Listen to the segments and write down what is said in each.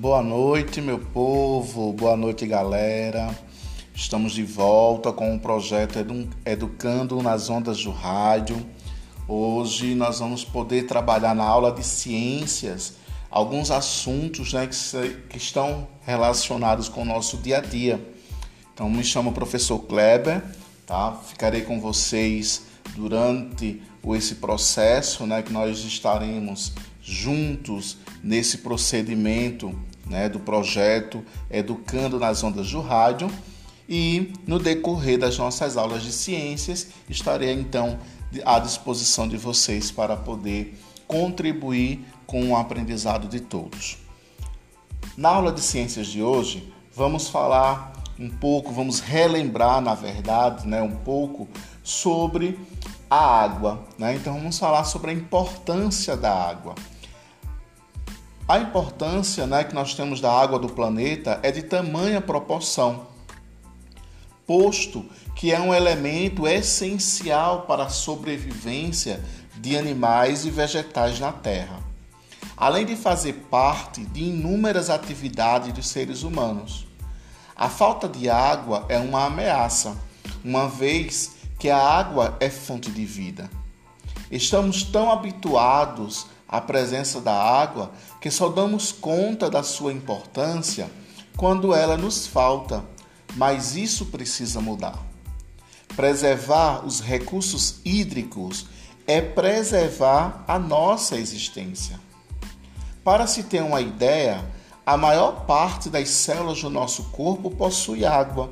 Boa noite, meu povo. Boa noite, galera. Estamos de volta com o projeto Educando nas Ondas do Rádio. Hoje nós vamos poder trabalhar na aula de ciências alguns assuntos né, que, que estão relacionados com o nosso dia a dia. Então, me chamo professor Kleber, tá? Ficarei com vocês durante esse processo, né, que nós estaremos juntos nesse procedimento né, do projeto Educando nas Ondas do Rádio. E no decorrer das nossas aulas de ciências, estarei então à disposição de vocês para poder contribuir com o aprendizado de todos. Na aula de ciências de hoje, vamos falar um pouco, vamos relembrar, na verdade, né, um pouco sobre a água. Né? Então, vamos falar sobre a importância da água. A importância né, que nós temos da água do planeta é de tamanha proporção, posto que é um elemento essencial para a sobrevivência de animais e vegetais na Terra, além de fazer parte de inúmeras atividades dos seres humanos. A falta de água é uma ameaça, uma vez que a água é fonte de vida. Estamos tão habituados a presença da água que só damos conta da sua importância quando ela nos falta, mas isso precisa mudar. Preservar os recursos hídricos é preservar a nossa existência. Para se ter uma ideia, a maior parte das células do nosso corpo possui água.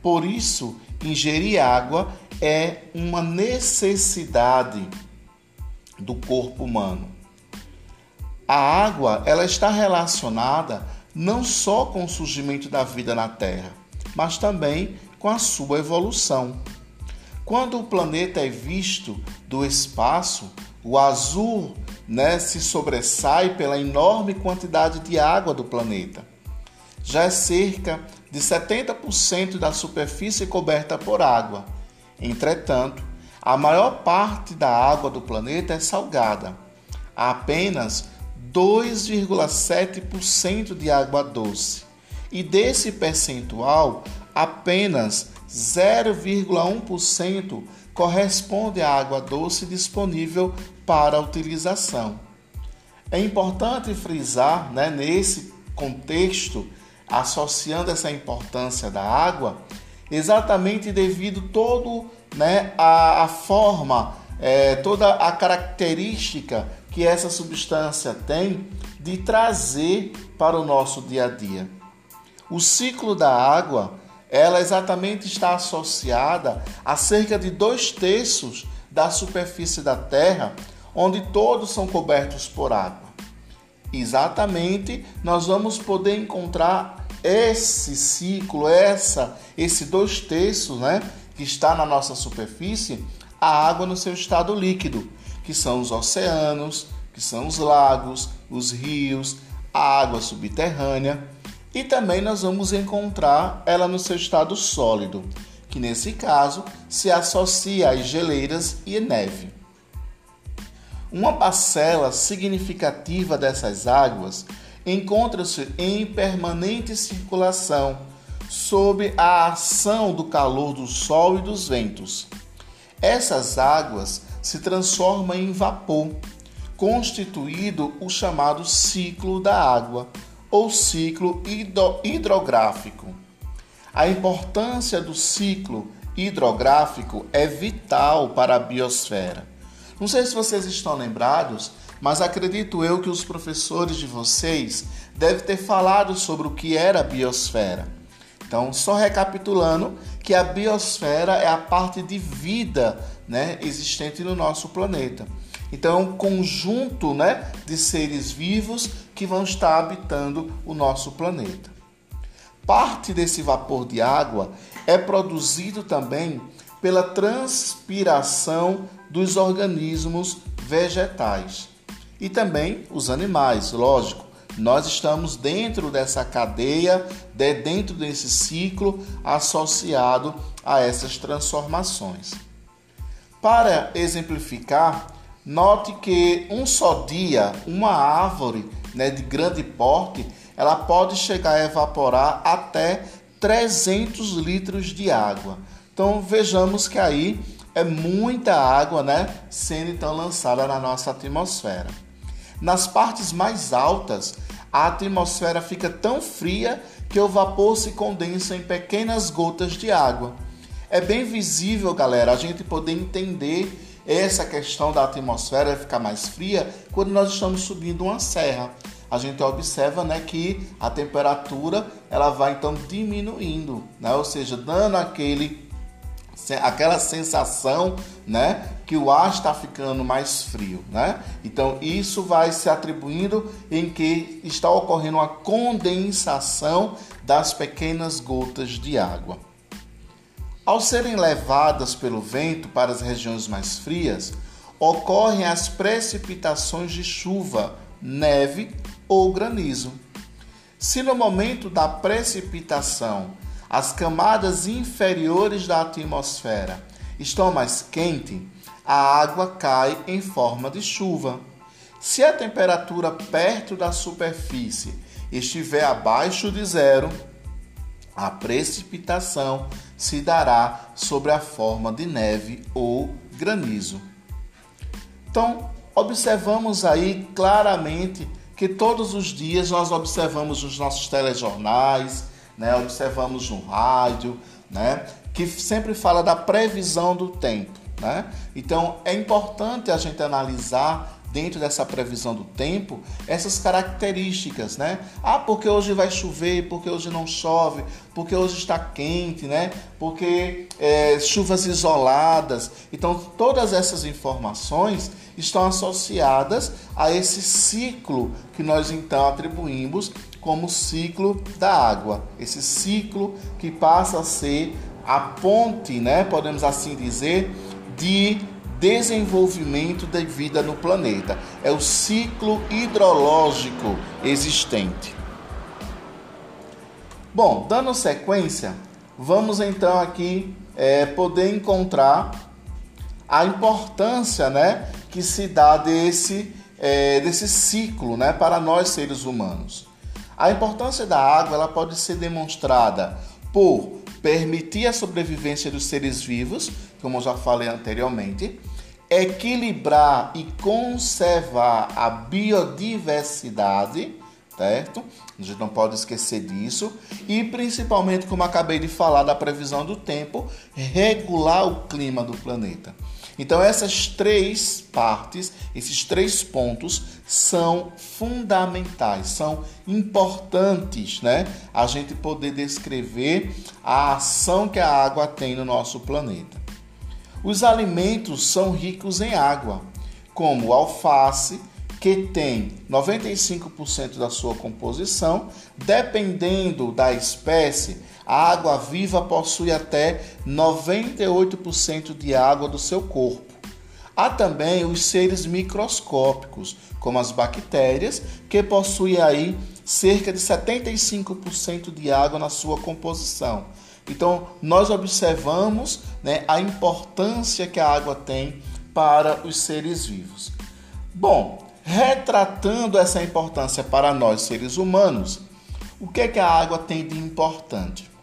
Por isso, ingerir água é uma necessidade do corpo humano. A água ela está relacionada não só com o surgimento da vida na Terra, mas também com a sua evolução. Quando o planeta é visto do espaço, o azul né, se sobressai pela enorme quantidade de água do planeta. Já é cerca de 70% da superfície coberta por água. Entretanto, a maior parte da água do planeta é salgada. Apenas 2,7% de água doce. E desse percentual, apenas 0,1% corresponde à água doce disponível para utilização. É importante frisar, né, nesse contexto, associando essa importância da água, exatamente devido todo né, a, a forma, é, toda a característica que essa substância tem de trazer para o nosso dia a dia. O ciclo da água, ela exatamente está associada a cerca de dois terços da superfície da Terra, onde todos são cobertos por água. Exatamente, nós vamos poder encontrar esse ciclo, essa, esse dois terços, né, que está na nossa superfície, a água no seu estado líquido, que são os oceanos, que são os lagos, os rios, a água subterrânea, e também nós vamos encontrar ela no seu estado sólido, que nesse caso se associa às geleiras e neve. Uma parcela significativa dessas águas encontra-se em permanente circulação sob a ação do calor do sol e dos ventos. Essas águas se transformam em vapor, constituído o chamado ciclo da água ou ciclo hidrográfico. A importância do ciclo hidrográfico é vital para a biosfera. Não sei se vocês estão lembrados, mas acredito eu que os professores de vocês devem ter falado sobre o que era a biosfera. Então, só recapitulando que a biosfera é a parte de vida né, existente no nosso planeta. Então, é um conjunto né, de seres vivos que vão estar habitando o nosso planeta. Parte desse vapor de água é produzido também pela transpiração dos organismos vegetais e também os animais, lógico. Nós estamos dentro dessa cadeia, dentro desse ciclo associado a essas transformações. Para exemplificar, note que um só dia, uma árvore né, de grande porte, ela pode chegar a evaporar até 300 litros de água. Então vejamos que aí é muita água, né, sendo então lançada na nossa atmosfera. Nas partes mais altas, a atmosfera fica tão fria que o vapor se condensa em pequenas gotas de água. É bem visível, galera, a gente poder entender essa questão da atmosfera ficar mais fria quando nós estamos subindo uma serra. A gente observa né, que a temperatura ela vai então diminuindo, né? ou seja, dando aquele, aquela sensação né, que o ar está ficando mais frio. Né? Então, isso vai se atribuindo em que está ocorrendo uma condensação das pequenas gotas de água. Ao serem levadas pelo vento para as regiões mais frias, ocorrem as precipitações de chuva, neve ou granizo. Se no momento da precipitação as camadas inferiores da atmosfera estão mais quentes, a água cai em forma de chuva. Se a temperatura perto da superfície estiver abaixo de zero, a precipitação se dará sobre a forma de neve ou granizo. Então, observamos aí claramente que todos os dias nós observamos nos nossos telejornais, né, observamos no rádio, né, que sempre fala da previsão do tempo. Né? Então é importante a gente analisar dentro dessa previsão do tempo essas características, né? Ah, porque hoje vai chover, porque hoje não chove, porque hoje está quente, né? Porque é, chuvas isoladas. Então, todas essas informações estão associadas a esse ciclo que nós então atribuímos como ciclo da água. Esse ciclo que passa a ser a ponte, né? Podemos assim dizer, de desenvolvimento da vida no planeta. É o ciclo hidrológico existente. Bom, dando sequência, vamos então aqui é, poder encontrar a importância né, que se dá desse, é, desse ciclo né, para nós seres humanos. A importância da água ela pode ser demonstrada por permitir a sobrevivência dos seres vivos, como já falei anteriormente, equilibrar e conservar a biodiversidade, certo? A gente não pode esquecer disso. E principalmente, como acabei de falar, da previsão do tempo, regular o clima do planeta. Então, essas três partes, esses três pontos são fundamentais, são importantes, né? A gente poder descrever a ação que a água tem no nosso planeta. Os alimentos são ricos em água, como alface, que tem 95% da sua composição, dependendo da espécie, a água viva possui até 98% de água do seu corpo. Há também os seres microscópicos, como as bactérias, que possuem aí cerca de 75% de água na sua composição. Então, nós observamos né, a importância que a água tem para os seres vivos. Bom, retratando essa importância para nós seres humanos, o que é que a água tem de importante?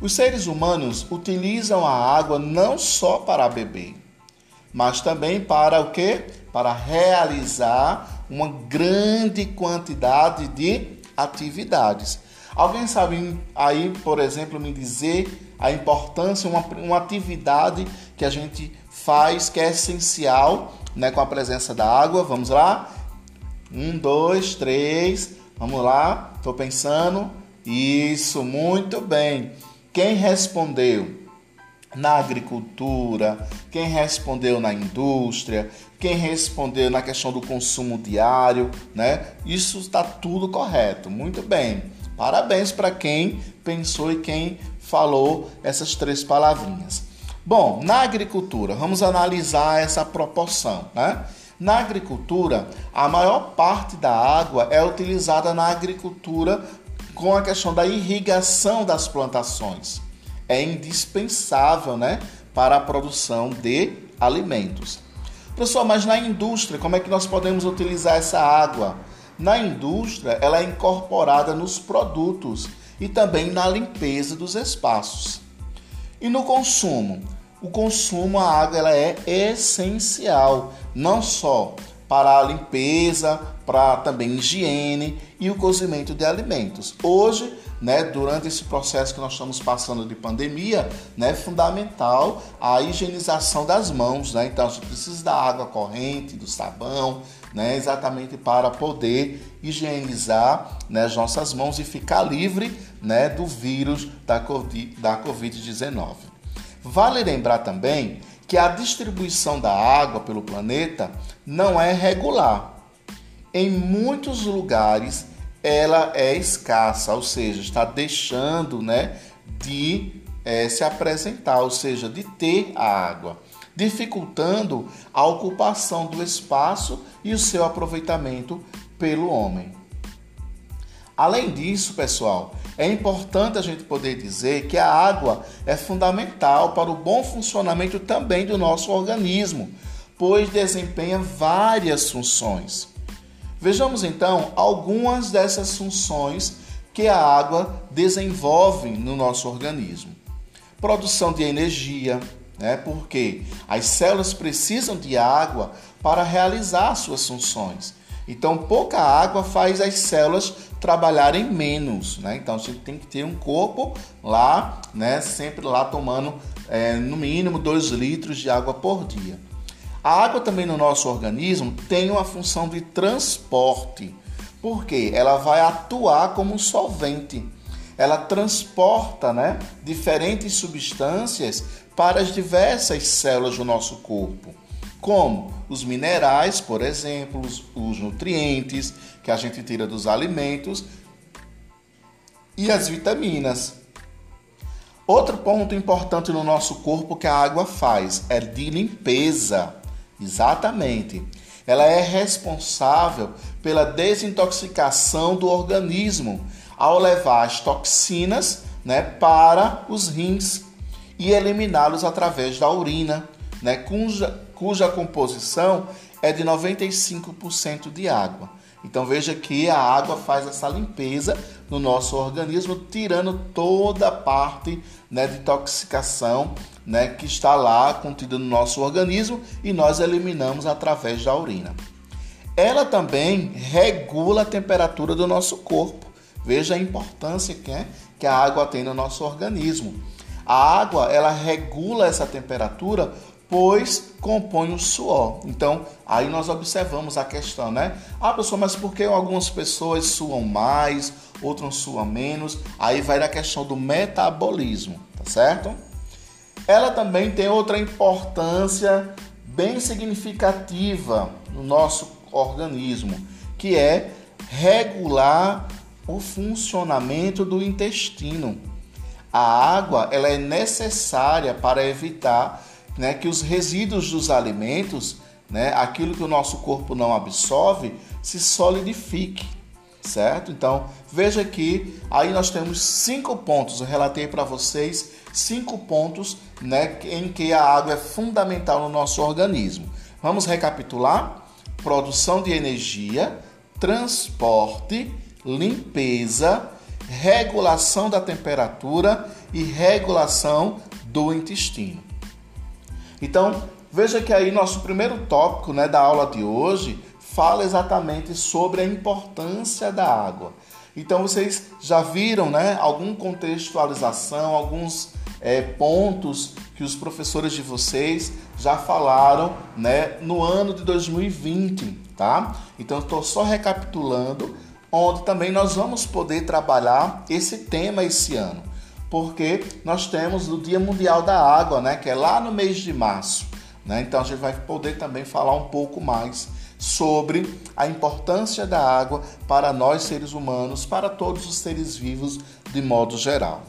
Os seres humanos utilizam a água não só para beber, mas também para o que? Para realizar uma grande quantidade de atividades. Alguém sabe aí, por exemplo, me dizer a importância, uma, uma atividade que a gente faz que é essencial né, com a presença da água? Vamos lá? Um, dois, três. Vamos lá. Estou pensando. Isso, muito bem. Quem respondeu na agricultura, quem respondeu na indústria, quem respondeu na questão do consumo diário, né? Isso está tudo correto, muito bem. Parabéns para quem pensou e quem falou essas três palavrinhas. Bom, na agricultura, vamos analisar essa proporção, né? Na agricultura, a maior parte da água é utilizada na agricultura com a questão da irrigação das plantações. É indispensável né, para a produção de alimentos. Pessoal, mas na indústria, como é que nós podemos utilizar essa água? Na indústria, ela é incorporada nos produtos e também na limpeza dos espaços. E no consumo? O consumo, a água ela é essencial, não só para a limpeza, para também higiene e o cozimento de alimentos. Hoje, né, durante esse processo que nós estamos passando de pandemia, né, é fundamental a higienização das mãos, né? Então, a gente precisa da água corrente, do sabão, né, exatamente para poder higienizar né, as nossas mãos e ficar livre né, do vírus da Covid-19. Vale lembrar também que a distribuição da água pelo planeta não é regular. Em muitos lugares ela é escassa, ou seja, está deixando né, de é, se apresentar, ou seja, de ter a água dificultando a ocupação do espaço e o seu aproveitamento pelo homem. Além disso, pessoal, é importante a gente poder dizer que a água é fundamental para o bom funcionamento também do nosso organismo, pois desempenha várias funções. Vejamos então algumas dessas funções que a água desenvolve no nosso organismo: produção de energia, né? Porque as células precisam de água para realizar suas funções. Então, pouca água faz as células trabalharem menos, né? Então, gente tem que ter um corpo lá, né? Sempre lá tomando é, no mínimo 2 litros de água por dia. A água também no nosso organismo tem uma função de transporte, porque ela vai atuar como um solvente. Ela transporta, né, diferentes substâncias para as diversas células do nosso corpo, como os minerais, por exemplo, os, os nutrientes que a gente tira dos alimentos e as vitaminas. Outro ponto importante no nosso corpo que a água faz é de limpeza. Exatamente. Ela é responsável pela desintoxicação do organismo ao levar as toxinas né, para os rins e eliminá-los através da urina, né, cuja, cuja composição é de 95% de água. Então veja que a água faz essa limpeza no nosso organismo, tirando toda a parte né, de toxicação né, que está lá contida no nosso organismo e nós eliminamos através da urina. Ela também regula a temperatura do nosso corpo. Veja a importância que, é, que a água tem no nosso organismo. A água, ela regula essa temperatura, pois compõe o suor. Então, aí nós observamos a questão, né? Ah, pessoal, mas por que algumas pessoas suam mais, outras suam menos? Aí vai na questão do metabolismo, tá certo? Ela também tem outra importância bem significativa no nosso organismo, que é regular o funcionamento do intestino. A água ela é necessária para evitar né, que os resíduos dos alimentos, né, aquilo que o nosso corpo não absorve, se solidifique, certo? Então veja que aí nós temos cinco pontos. Eu relatei para vocês cinco pontos né, em que a água é fundamental no nosso organismo. Vamos recapitular: produção de energia, transporte, limpeza regulação da temperatura e regulação do intestino. Então, veja que aí nosso primeiro tópico né, da aula de hoje fala exatamente sobre a importância da água. Então, vocês já viram né, alguma contextualização, alguns é, pontos que os professores de vocês já falaram né, no ano de 2020, tá? Então, estou só recapitulando onde também nós vamos poder trabalhar esse tema esse ano, porque nós temos o Dia Mundial da Água, né, que é lá no mês de março, né? Então a gente vai poder também falar um pouco mais sobre a importância da água para nós seres humanos, para todos os seres vivos de modo geral.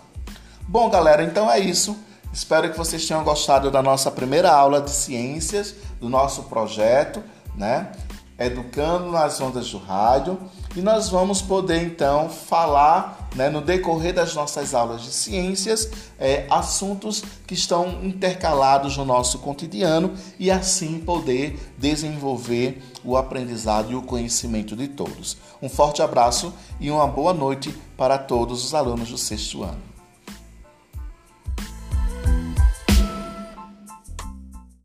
Bom, galera, então é isso. Espero que vocês tenham gostado da nossa primeira aula de ciências, do nosso projeto, né? Educando nas Ondas do Rádio e nós vamos poder então falar né, no decorrer das nossas aulas de ciências é, assuntos que estão intercalados no nosso cotidiano e assim poder desenvolver o aprendizado e o conhecimento de todos. Um forte abraço e uma boa noite para todos os alunos do sexto ano.